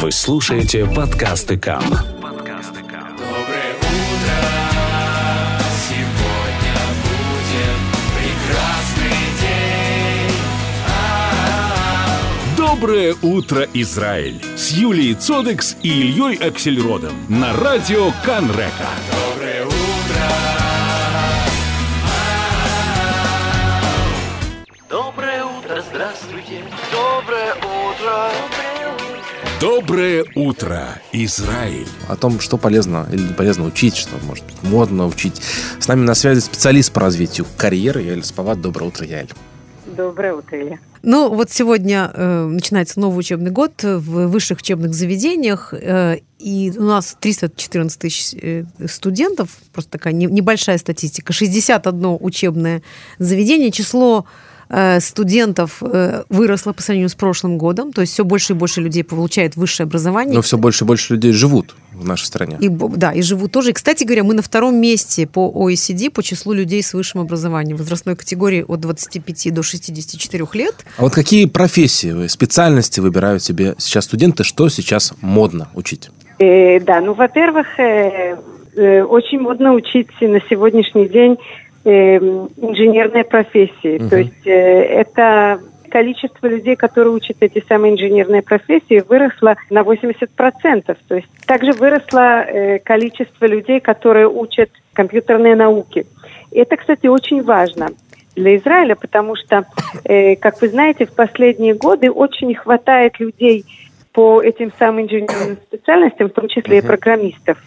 Вы слушаете подкасты КАМ. Доброе утро, сегодня будет прекрасный день. Доброе утро, Израиль! С Юлией Цодекс и Ильей Аксельродом на радио Канрека. Доброе Доброе утро, Израиль! о том, что полезно или не полезно учить, что, может быть, модно учить. С нами на связи специалист по развитию карьеры Яэль Спават. Доброе утро, Яэль. Доброе утро, Илья. Ну, вот сегодня э, начинается новый учебный год в высших учебных заведениях, э, и у нас 314 тысяч э, студентов, просто такая не- небольшая статистика, 61 учебное заведение, число студентов э, выросло по сравнению с прошлым годом, то есть все больше и больше людей получают высшее образование. Но все больше и больше людей живут в нашей стране. И, да, и живут тоже. И, кстати говоря, мы на втором месте по OECD по числу людей с высшим образованием в возрастной категории от 25 до 64 лет. А вот какие профессии, специальности выбирают себе сейчас студенты, что сейчас модно учить? Э, да, ну, во-первых, э, э, очень модно учить на сегодняшний день э, инженерные профессии. Мгм. То есть э, это количество людей, которые учат эти самые инженерные профессии, выросло на 80%. То есть также выросло э, количество людей, которые учат компьютерные науки. И это, кстати, очень важно для Израиля, потому что, э, как вы знаете, в последние годы очень не хватает людей по этим самым инженерным специальностям, в том числе и программистов.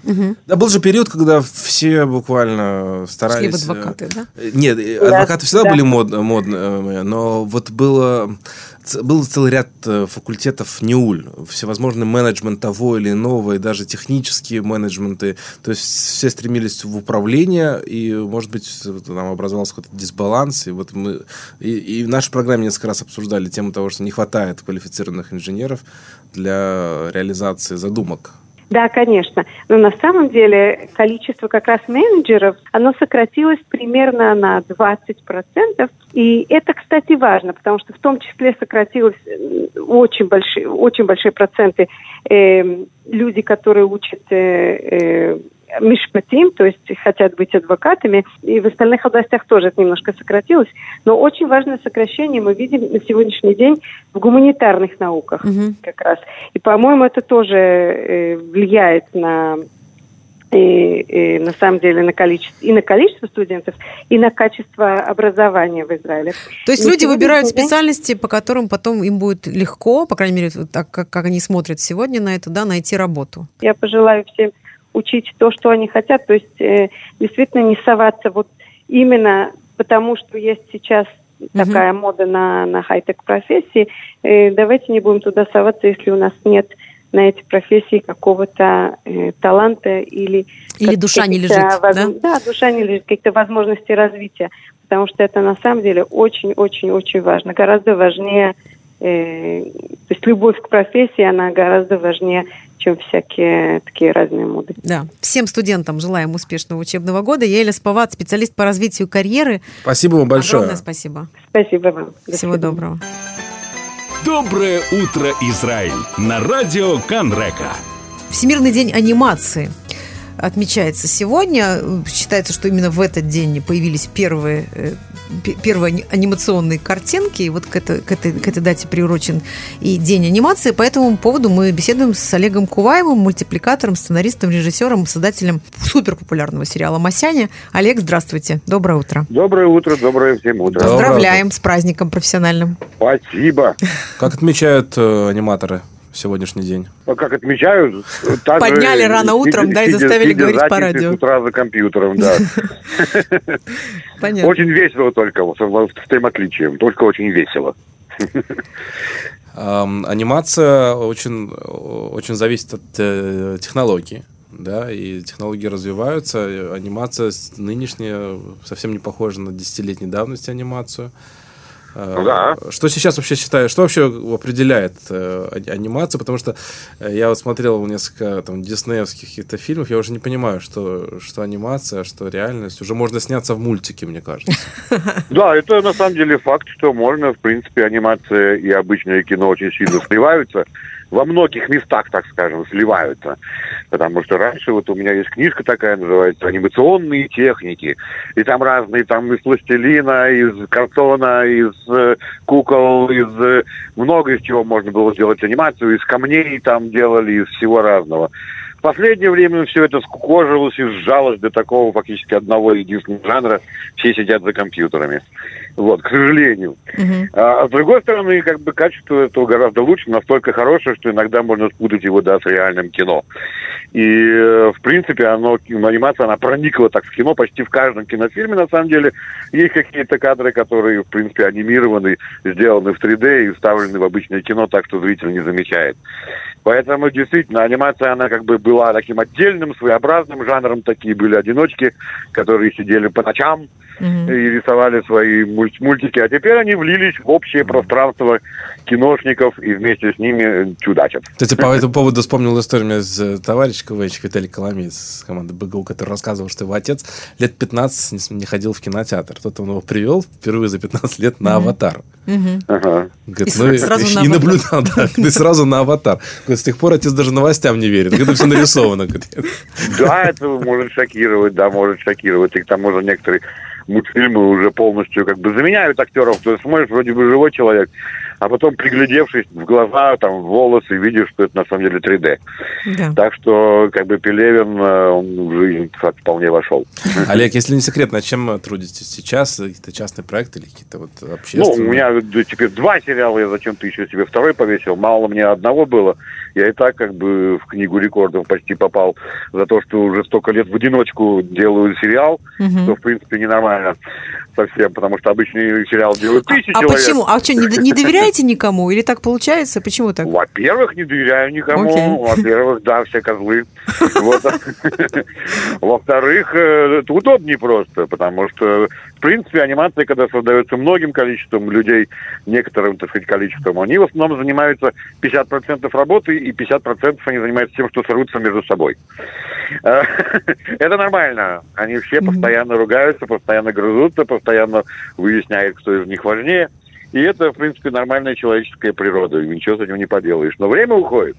Да, был же период, когда все буквально Шли старались... в адвокаты, да? э, Нет, э, Да, адвокаты всегда да. были мод, модные, но вот было, был целый ряд э, факультетов НИУЛь, всевозможный менеджмент того или иного, и даже технические менеджменты. То есть все стремились в управление, и, может быть, там образовался какой-то дисбаланс. И вот мы и, и в нашей программе несколько раз обсуждали тему того, что не хватает квалифицированных инженеров для реализации задумок Да, конечно. Но на самом деле количество как раз менеджеров, оно сократилось примерно на 20%. И это, кстати, важно, потому что в том числе сократилось очень большие, очень большие проценты э, люди, которые учат э, э, мишпатим, то есть хотят быть адвокатами, и в остальных областях тоже это немножко сократилось. Но очень важное сокращение мы видим на сегодняшний день в гуманитарных науках Мгм. как раз. И, по-моему, это тоже э, влияет на и, и, на самом деле на количество и на количество студентов, и на качество образования в Израиле. То есть На люди выбирают день- специальности, по которым потом им будет легко, по крайней мере, так как, как они смотрят сегодня на это, да, найти работу. Я пожелаю всем учить то, что они хотят, то есть э, действительно не соваться вот именно потому, что есть сейчас такая мода на, на хай-тек профессии, э, давайте не будем туда соваться, если у нас нет на эти профессии какого-то э, таланта или... Или душа не лежит, воз- да? Да, душа не лежит, каких-то возможностей развития, потому что это на самом деле очень-очень-очень важно, гораздо важнее, э, то есть любовь к профессии, она гораздо важнее, чем всякие такие разные моды. Да. Всем студентам желаем успешного учебного года. Я Эля Спават, специалист по развитию карьеры. Спасибо вам большое. Огромное спасибо. Спасибо вам. До Всего свидания. доброго. Доброе утро, Израиль! На радио Канрека. Всемирный день анимации отмечается сегодня. Считается, что именно в этот день появились первые, э, пе- первые ани- анимационные картинки. И вот к, это- к этой, к этой дате приурочен и День анимации. По этому поводу мы беседуем с Олегом Куваевым, мультипликатором, сценаристом, режиссером, создателем суперпопулярного сериала «Масяня». Олег, здравствуйте. Доброе утро. Доброе утро, доброе всем утро. Доброе Поздравляем с праздником профессиональным. Спасибо. Как отмечают э, аниматоры в сегодняшний день? А Как отмечают, Подняли рано утром, да, и заставили говорить по радио. С утра за компьютером, да. Понятно. Очень весело только, вот, с тем отличием, только очень весело. Анимация очень, очень зависит от э, технологии. Да, и технологии развиваются. Анимация нынешняя совсем не похожа на десятилетней давности анимацию. Э, да. Что сейчас вообще считаешь, что вообще определяет э, анимацию? Потому что э, я вот смотрел несколько там диснеевских каких-то фильмов, я уже не понимаю, что, что анимация, а что реальность. Уже можно сняться в мультике, мне кажется. Да, это на самом деле факт, что можно, в принципе, анимация и обычное кино очень сильно сливаются. Во многих местах, так скажем, сливаются. Потому что раньше вот у меня есть книжка такая, называется «Анимационные техники». И там разные, там из пластилина, из картона, из э, кукол, из э, много из чего можно было сделать анимацию, из камней там делали, из всего разного. В последнее время все это скукожилось и сжалось до такого фактически одного единственного жанра. Все сидят за компьютерами. Вот, к сожалению. А с другой стороны, как бы качество этого гораздо лучше, настолько хорошее, что иногда можно спутать его, да, с реальным кино. И, э, в принципе, оно, анимация, она проникла так в кино почти в каждом кинофильме, на самом деле. Есть какие-то кадры, которые, в принципе, анимированы, сделаны в 3D и вставлены в обычное кино так, что зритель не замечает. Поэтому, действительно, анимация, она как бы была таким отдельным, своеобразным жанром. Такие были одиночки, которые сидели по ночам и рисовали свои мульт- мультики. А теперь они влились в общее пространство киношников и вместе с ними чудачат. Кстати, по этому поводу вспомнил историю меня с товарищ КВЧ Виталий Коломеец с команды БГУ, который рассказывал, что его отец лет 15 не- ходил в кинотеатр. Тот он его привел впервые за 15 лет на «Аватар». Ага. Говорит, И ну, сразу и на «Аватар». наблюдал, да, и сразу на аватар. Говорит, с тех пор отец даже новостям не верит. Это все нарисовано. Да, это может шокировать, да, может шокировать. И к тому же некоторые мультфильмы уже полностью как бы заменяют актеров. То есть смотришь, вроде бы живой человек, а потом, приглядевшись в глаза, там, в волосы, видишь, что это на самом деле 3D. Да. Так что, как бы, Пелевин, э, он в жизнь так вполне вошел. Олег, если не секрет, над чем трудитесь сейчас? Какие-то частные проекты или какие-то вот Ну, общественные? у меня теперь два сериала, я зачем-то еще себе второй повесил. Мало мне одного было. Я и так как бы в книгу рекордов почти попал за то, что уже столько лет в одиночку делаю сериал, что, в принципе, ненормально совсем, потому что обычный сериал делают тысячи А человек. почему? А что, не, не доверяете никому? Или так получается? Почему так? Во-первых, не доверяю никому. Окей. Во-первых, да, все козлы. Во-вторых, э, это удобнее просто, потому что, принципе, анимация, когда создается многим количеством людей, некоторым, так сказать, количеством, они в основном занимаются 50% работы, и 50% они занимаются тем, что срутся между собой. Э, Это нормально. Они все постоянно ругаются, постоянно грызутся, постоянно выясняют, кто из них важнее. И это, в принципе, нормальная человеческая природа, и ничего с этим не поделаешь. Но время уходит.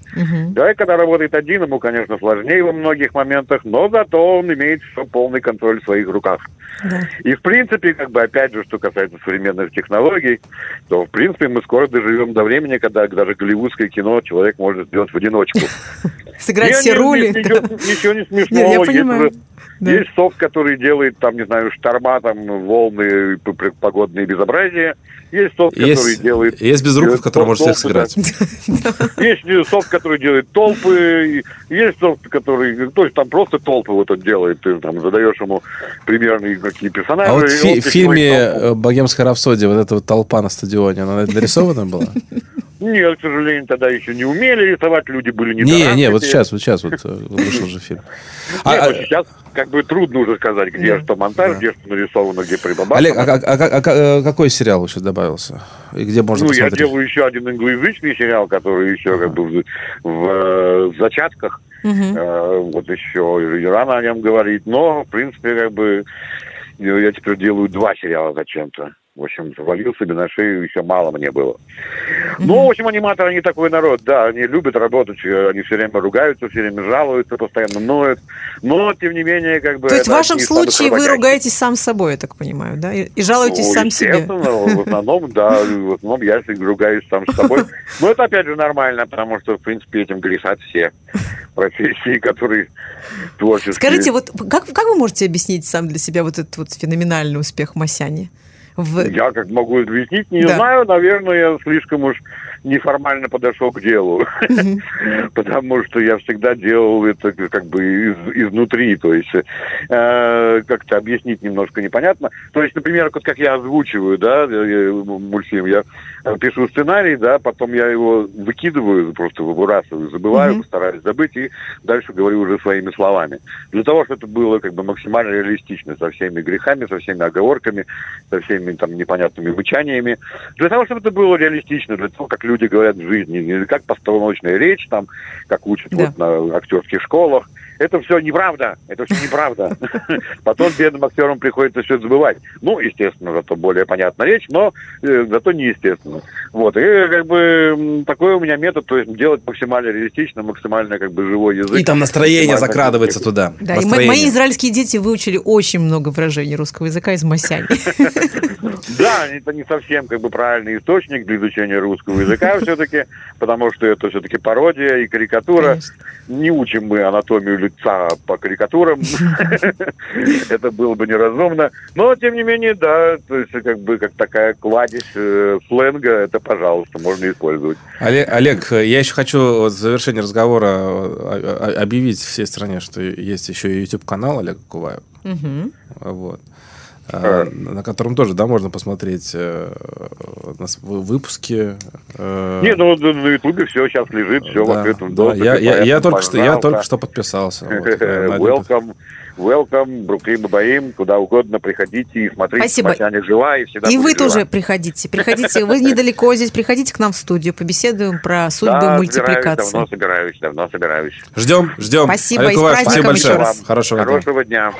Человек, когда работает один, ему, конечно, сложнее во многих моментах, но зато он имеет всё, полный контроль в своих руках. Да. И, в принципе, как бы, опять же, что касается современных технологий, то, в принципе, мы скоро доживем до времени, когда даже голливудское кино человек может сделать в одиночку. Сыграть Не, все не, рули. не, Ничего, да. ничего не смешного. Нет, я Есть понимаю. Да. Есть софт, который делает, там, не знаю, шторма, там, волны, погодные безобразия. Есть софт, который Есть, делает... есть безруков, э, который может всех сыграть. Есть э, софт, который делает толпы, есть софт, который... То есть там просто толпы вот он делает. Ты там задаешь ему примерные какие персонажи. А вот в фильме э, «Богемская рапсодия» вот эта вот толпа на стадионе, она нарисована была? Нет, к сожалению, тогда еще не умели рисовать, люди были не Не, не, вот сейчас, вот сейчас вот э, вышел же фильм. А, Нет, а, вот сейчас как бы трудно уже сказать, где что монтаж, где что нарисовано, где прибабахано. Олег, а, а- а- а- а какой сериал еще добавился? И где можно ну, я делаю еще один англоязычный сериал, который еще как бы в, в, э, зачатках. Э, вот еще и рано о нем говорить. Но, в принципе, как бы э, я теперь делаю два сериала зачем-то. В общем, завалил себе на шею, еще мало мне было. Ну, в общем, аниматоры, они такой народ, да, они любят работать, э, они все время ругаются, все время жалуются, постоянно ноют. Но, тем не менее, как бы... То есть в вашем случае вы ругаетесь сам с собой, я так понимаю, да? И, и жалуетесь Ну, сам себе. В основном, да, в основном я ругаюсь сам с собой. Но это, опять же, нормально, потому что, в принципе, этим грешат все профессии, которые творческие. Скажите, вот как, как вы можете объяснить сам для себя вот этот вот феноменальный успех Масяни? В... Я как могу объяснить, не Да. знаю, наверное, я слишком уж неформально подошел к делу. Потому что я всегда делал это как бы из- изнутри, то есть э, как-то объяснить немножко непонятно. То есть, например, вот как я озвучиваю, да, э, мультфильм, я э, пишу сценарий, да, потом я его выкидываю, просто выбрасываю, забываю, постараюсь забыть и дальше говорю уже своими словами. Для того, чтобы это было как бы максимально реалистично, со всеми грехами, со всеми оговорками, со всеми там непонятными мычаниями. Для того, чтобы это было реалистично, для того, как люди говорят в жизни, не как постановочная речь, там, как учат Да. вот на актерских школах. Это все неправда, это все неправда. Потом бедным актерам приходится все забывать. Ну, естественно, зато более понятная речь, но э, зато неестественно. Вот, и как бы такой у меня метод, то есть делать максимально реалистично, максимально как бы живой язык. И там настроение закрадывается туда. Да, и мои израильские дети выучили очень много выражений русского языка из Масяни. Да, это не совсем как бы правильный источник для изучения русского языка все-таки, потому что это все-таки пародия и карикатура. Не учим мы анатомию лица по карикатурам. Это было бы неразумно. Но, тем не менее, да, то есть как бы как такая кладезь э, сленга, это, пожалуйста, можно использовать. Олег, Олег, я еще хочу в завершении разговора э, объявить всей стране, что есть еще и YouTube-канал Олега Куваева. Вот. А, На котором тоже, да, можно посмотреть э, вы- выпуски. э, Не, ну на на Ютубе все сейчас лежит, все в да, открытом да, доступе. я, я- я только что, я только что подписался. вот, э, Welcome, welcome, Бруклин Бабаим, куда угодно приходите и смотрите, Спасибо. Жива и всегда И вы жива. тоже приходите. Приходите, вы недалеко здесь, приходите к нам в студию, побеседуем про судьбы да, мультипликации. собираюсь, давно собираюсь, давно собираюсь. Ждем, ждем. Спасибо, Олег и с праздником большое. еще раз. Хорошего дня. Хорошего дня.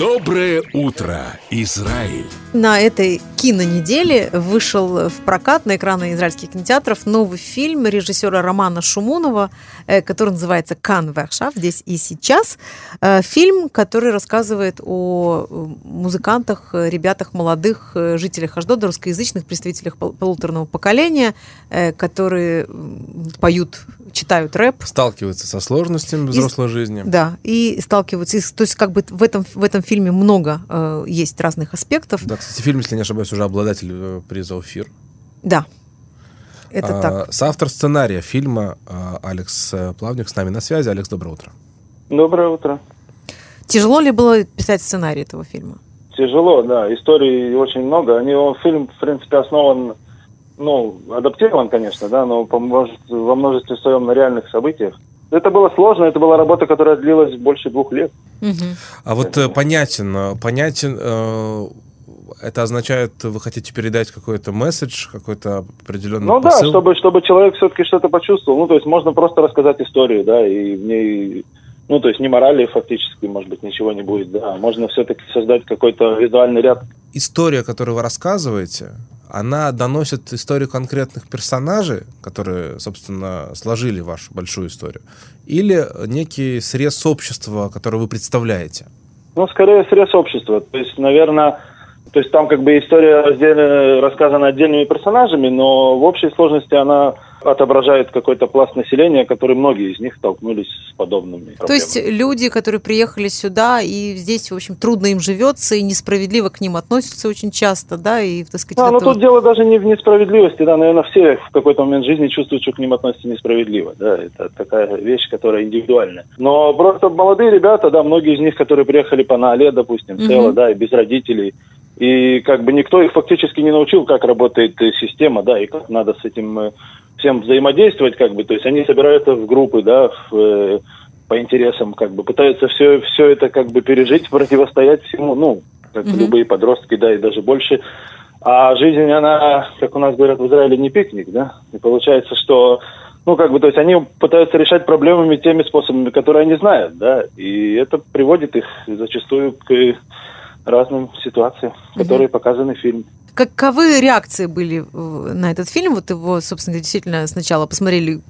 Доброе утро, Израиль. На этой кинонеделе вышел в прокат на экраны израильских кинотеатров новый фильм режиссера Романа Шумунова, э, который называется «Кан Вершав. Здесь и сейчас». Э, Фильм, который рассказывает о музыкантах, э, ребятах молодых, жителях Аждода, русскоязычных представителях пол- полуторного поколения, которые поют, читают рэп, Сталкиваются со сложностями взрослой жизни. да, и сталкиваются. И, то есть, как бы в этом, в этом фильме много э, есть разных аспектов. Да, кстати, фильм, если не ошибаюсь, уже обладатель э, приза «Уфир». Да. Это А, так. Соавтор сценария фильма а, Алекс э, Плавник с нами на связи. Алекс, доброе утро. Доброе утро. Тяжело ли было писать сценарий этого фильма? Тяжело, да. Историй очень много. Они, он, фильм, в принципе, основан, ну, адаптирован, конечно, да, но по множеству- во множестве своем на реальных событиях. Это было сложно, это была работа, которая длилась больше двух лет. Мгм. А вот э, понятен, э, понятен, э, это означает, вы хотите передать какой-то месседж, какой-то определенный Ну да, посыл? чтобы, чтобы человек все-таки что-то почувствовал. Ну, то есть можно просто рассказать историю, да, и в ней, ну, то есть не морали фактически, может быть, ничего не будет, да. Можно все-таки создать какой-то визуальный ряд История, которую вы рассказываете, она доносит историю конкретных персонажей, которые, собственно, сложили вашу большую историю, или некий срез общества, который вы представляете? Ну, скорее срез общества. То есть, наверное, то есть там как бы история раздельно- рассказана отдельными персонажами, но в общей сложности она отображает какой-то пласт населения, который многие из них столкнулись с подобными То есть люди, которые приехали сюда, и здесь, в общем, трудно им живется, и несправедливо к ним относятся очень часто, да, и, так сказать, Да, но это тут вот- дело даже не в несправедливости, да, наверное, все в какой-то момент жизни чувствуют, что к ним относятся несправедливо, да, это такая вещь, которая индивидуальная. Но просто молодые ребята, да, многие из них, которые приехали по Наале, допустим, Мгм. цело, да, и без родителей, и как бы никто их фактически не научил, как работает э, система, да, и как надо с этим э, всем взаимодействовать, как бы, то есть они собираются в группы, да, в, э, по интересам, как бы, пытаются все, все это как бы пережить, противостоять всему, ну, как Мгм. любые подростки, да, и даже больше. А жизнь, она, как у нас говорят в Израиле, не пикник, да, и получается, что ну, как бы, то есть они пытаются решать проблемами теми способами, которые они знают, да, и это приводит их зачастую к разным ситуациям, которые показаны в фильме. Каковы реакции были на этот фильм? Вот его, собственно, действительно сначала посмотрели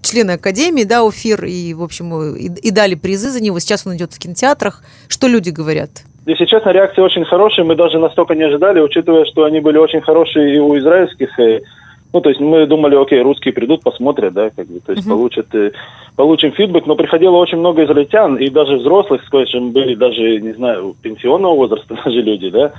члены Академии, да, Уфир, и, в общем, и, и дали призы за него. Сейчас он идет в кинотеатрах. Что люди говорят? Если честно, реакции очень хорошие, мы даже настолько не ожидали, учитывая, что они были очень хорошие и у израильских, ну, то есть мы думали, окей, русские придут, посмотрят, да, как бы, то есть Мгм. получат, э, получим фидбэк, но приходило очень много израильтян, и даже взрослых, скажем, были даже, не знаю, пенсионного возраста даже люди, да,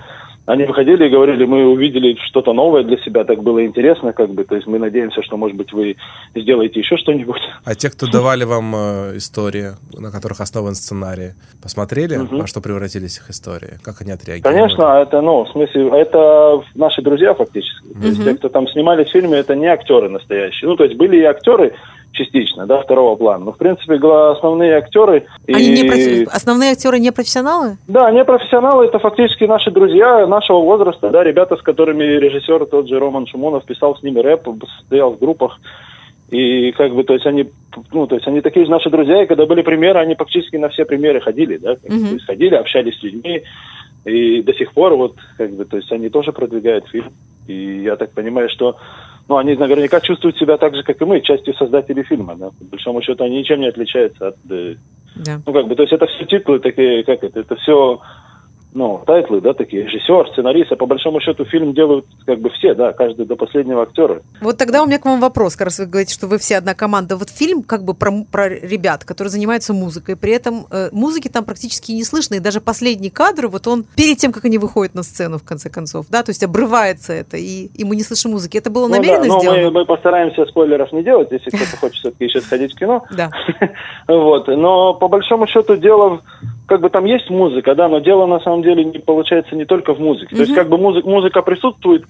они выходили и говорили, мы увидели что-то новое для себя, так было интересно, как бы, то есть мы надеемся, что, может быть, вы сделаете еще что-нибудь. А те, кто давали вам э, истории, на которых основан сценарий, посмотрели, Мгм. во что превратились их истории? Как они отреагировали? Конечно, это, ну, в смысле, это наши друзья фактически. То есть те, кто там снимались в фильме, это не актеры настоящие. Ну, то есть были и актеры частично, да, второго плана. Но, в принципе, основные актеры... Они не и- профи- Основные актеры не профессионалы? Да, не профессионалы, это фактически наши друзья нашего возраста, да, ребята, с которыми режиссер тот же Роман Шумонов писал с ними рэп, стоял в группах. И как бы, то есть они, ну, то есть они такие же наши друзья, и когда были премьеры, они практически на все премьеры ходили, да, Мгм. то есть ходили, общались с людьми, и до сих пор вот, как бы, то есть они тоже продвигают фильм, и я так понимаю, что, ну, они наверняка чувствуют себя так же, как и мы, частью создателей фильма, да, по большому счету они ничем не отличаются от, э, Да. ну, как бы, то есть это все титулы такие, как это, это все, ну, тайтлы, да, такие, режиссер, сценарист, а по большому счету фильм делают, как бы, все, да, каждый до последнего актера. Вот тогда у меня к вам вопрос, как раз вы говорите, что вы все одна команда. Вот фильм как бы про, про ребят, которые занимаются музыкой, при этом э, музыки там практически не слышно, и даже последний кадр, вот он перед тем, как они выходят на сцену, в конце концов, да, то есть обрывается это, и, и мы не слышим музыки. Это было Ну, намеренно да, но сделано? мы, мы постараемся спойлеров не делать, если кто-то хочет все-таки еще сходить в кино. Да. Вот. Но по большому счету дело, как бы там есть музыка, да, но дело на самом деле не получается не только в музыке. То есть как бы музыка, музыка присутствует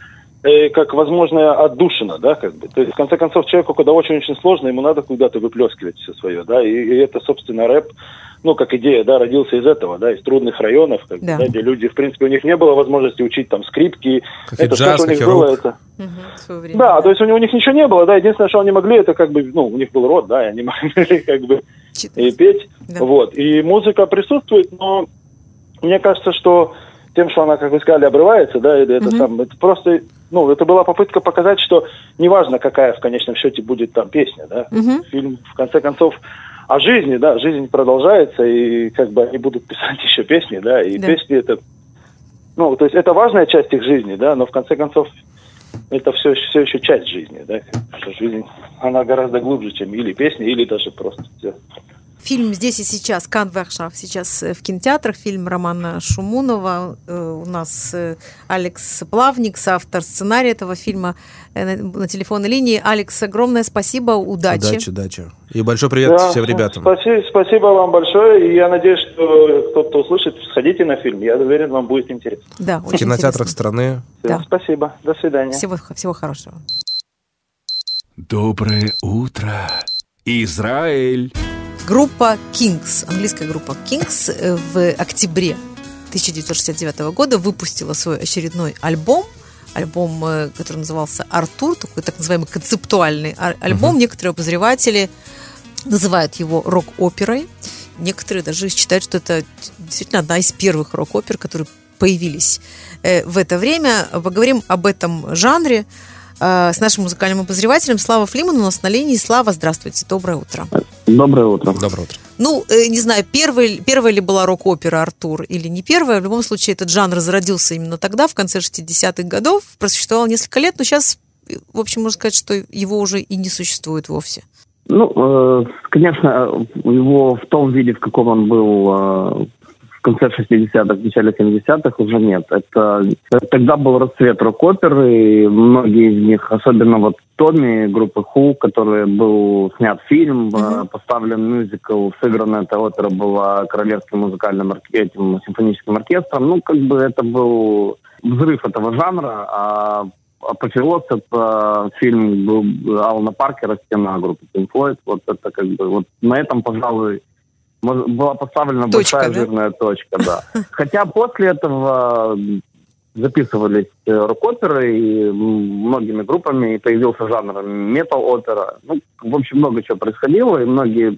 э, как возможная отдушина, да, как бы. То есть, в конце концов, человеку, когда очень-очень сложно, ему надо куда-то выплескивать все свое, да, и, и это, собственно, рэп, ну, как идея, да, родился из этого, да, из трудных районов, как Да. да, где люди, в принципе, у них не было возможности учить там скрипки, Как это джаз, что у них было, рок. это... Свое время. Да, то есть у них, у них ничего не было, да, единственное, что они могли, это как бы, ну, у них был рот, да, и они могли как бы Читать. и петь, Да. вот, и музыка присутствует, но мне кажется, что тем, что она, как вы сказали, обрывается, да, это Мгм. сам, это просто, ну, это была попытка показать, что неважно, какая в конечном счете будет там песня, да, Мгм. фильм, в конце концов, о жизни, да, жизнь продолжается, и как бы они будут писать еще песни, да, и Да. песни это, ну, то есть это важная часть их жизни, да, но в конце концов это все, все еще часть жизни, да, что жизнь, она гораздо глубже, чем или песни, или даже просто всё. Фильм «Здесь и сейчас», Кан Вершав, сейчас э, в кинотеатрах, фильм Романа Шумунова. Э, У нас э, Алекс Плавник, автор сценария этого фильма на телефонной линии. Алекс, огромное спасибо, удачи. Удачи, удачи. И большой привет Да, всем ребятам. Спасибо, спасибо вам большое, и я надеюсь, что кто-то услышит, сходите на фильм, я уверен, вам будет интересно. Да, В очень кинотеатрах интересно. страны. Да. Спасибо, до свидания. Всего, всего хорошего. Доброе утро, Израиль. Группа Kings, английская группа Kings э, в октябре 1969 года выпустила свой очередной альбом. Альбом, э, который назывался «Артур», такой так называемый концептуальный альбом. Некоторые обозреватели называют его рок-оперой. Некоторые даже считают, что это действительно одна из первых рок-опер, которые появились э, в это время. Поговорим об этом жанре э, с нашим музыкальным обозревателем Слава Флиман у нас на линии. Слава, здравствуйте, доброе утро. Доброе утро. Доброе утро. Ну, э, не знаю, первый, первая ли была рок-опера Артур или не первая. В любом случае, этот жанр зародился именно тогда, в конце 60-х годов. Просуществовал несколько лет, но сейчас, э, в общем, можно сказать, что его уже и не существует вовсе. Ну, э, конечно, его в том виде, в каком он был конце 60-х, в начале 70-х, уже нет. Это тогда был расцвет рок-опер, и многие из них, особенно вот Томми группы Ху, который был снят фильм, э, поставлен мюзикл, сыграна эта опера была Королевским музыкальным этим симфоническим оркестром. Ну, как бы это был взрыв этого жанра, а апофеоз это фильм был Алана Паркера «Стена» группы Pink Floyd. Вот это как бы, вот на этом, пожалуй, была поставлена Точка, большая да? жирная точка, да. Хотя после этого м, записывались э, рок-оперы и многими группами, и появился жанр метал-опера. Ну, в общем, много чего происходило, и многие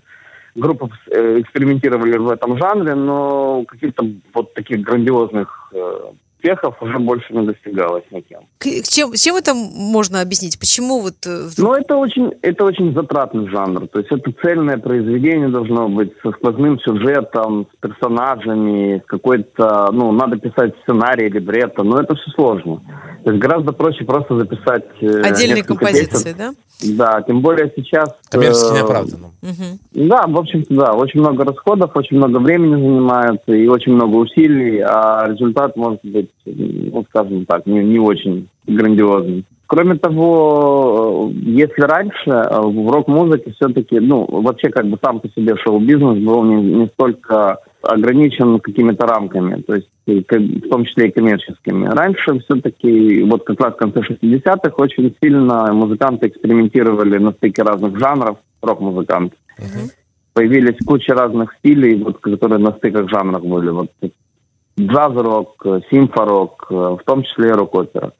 группы э, экспериментировали в этом жанре, но каких-то вот таких грандиозных э, успехов уже больше не достигалось никем. К- Чем, чем это можно объяснить? Почему вот э, вдруг- Ну, это очень, это очень затратный жанр. То есть это цельное произведение должно быть со сквозным сюжетом, с персонажами, с какой-то, ну, надо писать сценарий, либретто, но это все сложно. То есть гораздо проще просто записать э, отдельные композиции, песен. да? Да, тем более сейчас... Коммерчески э, неоправданно. Мгм. Да, в общем-то, да. Очень много расходов, очень много времени занимается и очень много усилий, а результат может быть, м, ну, скажем так, не, не очень грандиозный. Кроме того, э, если раньше э, в рок-музыке все-таки, ну, вообще как бы сам по себе шоу-бизнес был не, не столько ограничен какими-то рамками, то есть в том числе и коммерческими. Раньше все-таки, вот как раз в конце 60-х, очень сильно музыканты экспериментировали на стыке разных жанров, рок-музыканты появились куча разных стилей, вот, которые на стыках жанров были. Вот, джаз-рок, симфорок, э, в том числе и рок-опера.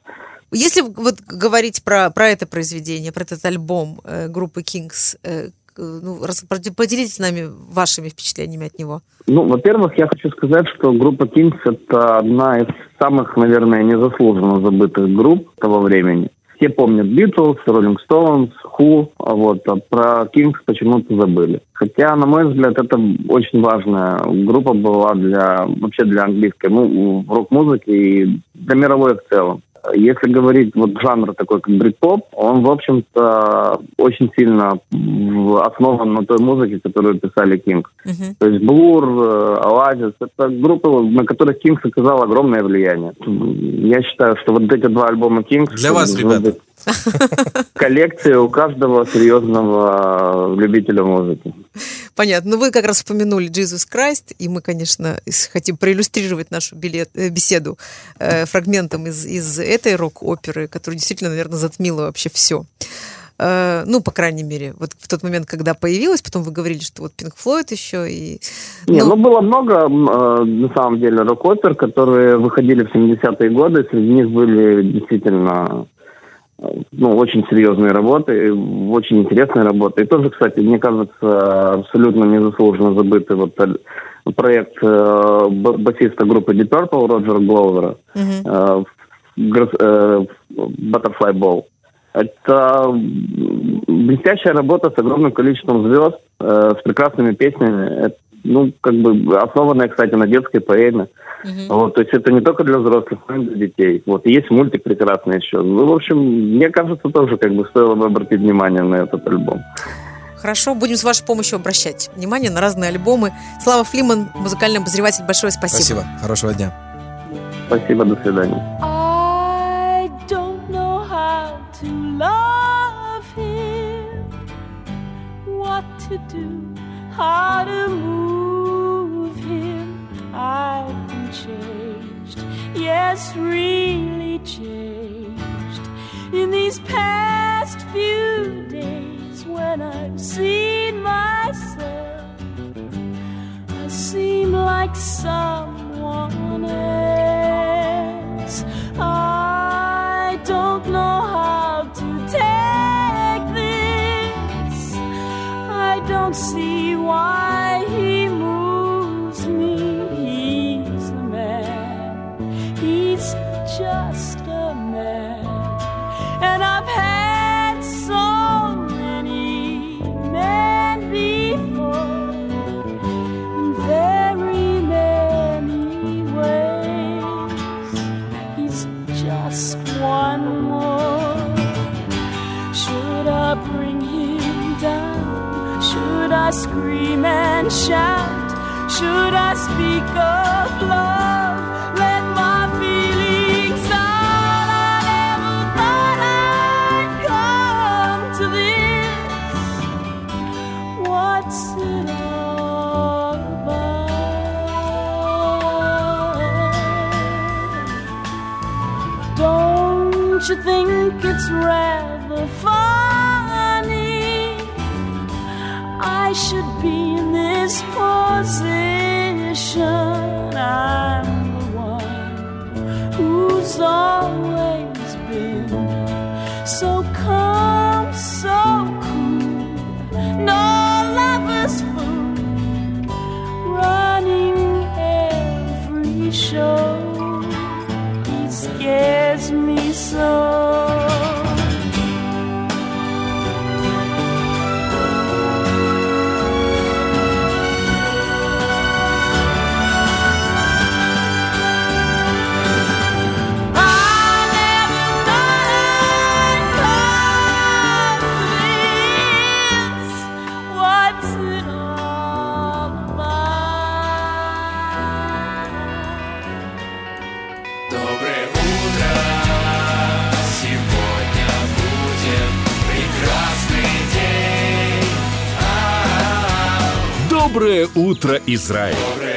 Если вот говорить про, про это произведение, про этот альбом э, группы Kings, э, ну, рас- поделитесь с нами вашими впечатлениями от него. Ну, во-первых, я хочу сказать, что группа Kings – это одна из самых, наверное, незаслуженно забытых групп того времени. Все помнят Beatles, Rolling Stones, Who, а вот а про Kings почему-то забыли. Хотя, на мой взгляд, это очень важная группа была для вообще для английской ну, рок-музыки и для мировой в целом. Если говорить вот жанр такой, как брит-поп, он, в общем-то, очень сильно основан на той музыке, которую писали Kings. Мгм. То есть Blur, э, Oasis, это группы, на которых Kings оказал огромное влияние. Я считаю, что вот эти два альбома Kings... Для вас, ребята. Коллекция у каждого серьезного любителя музыки. Понятно. Ну, вы как раз вспомянули Jesus Christ, и мы, конечно, хотим проиллюстрировать нашу билет- э, беседу э, фрагментом из, из этой рок-оперы, которая действительно, наверное, затмила вообще все. ну, по крайней мере, вот в тот момент, когда появилась, потом вы говорили, что вот Pink Floyd еще, и... Не, ну, было много, э, на самом деле, рок-опер, которые выходили в 70-е годы. Среди них были действительно э, ну, очень серьезные работы, очень интересные работы. И тоже, кстати, мне кажется, абсолютно незаслуженно забытый вот э, проект э, басиста группы Deep Purple Роджера Гловера э, э, Butterfly Ball. Это блестящая работа с огромным количеством звезд, э, с прекрасными песнями. Это, ну, как бы основанная, кстати, на детской поэме. Вот, то есть это не только для взрослых, но и для детей. Вот, и есть мультик прекрасный еще. Ну, в общем, мне кажется, тоже как бы стоило бы обратить внимание на этот альбом. Хорошо, будем с вашей помощью обращать внимание на разные альбомы. Слава Флиман, музыкальный обозреватель, большое спасибо. Спасибо. Хорошего дня. Спасибо, до свидания. To do, how to move him. I've been changed, yes, really changed in these past few days when I've seen myself. I seem like someone else. Don't see why you think it's rather funny? I should be in this position. I'm the one who's always утро, Израиль!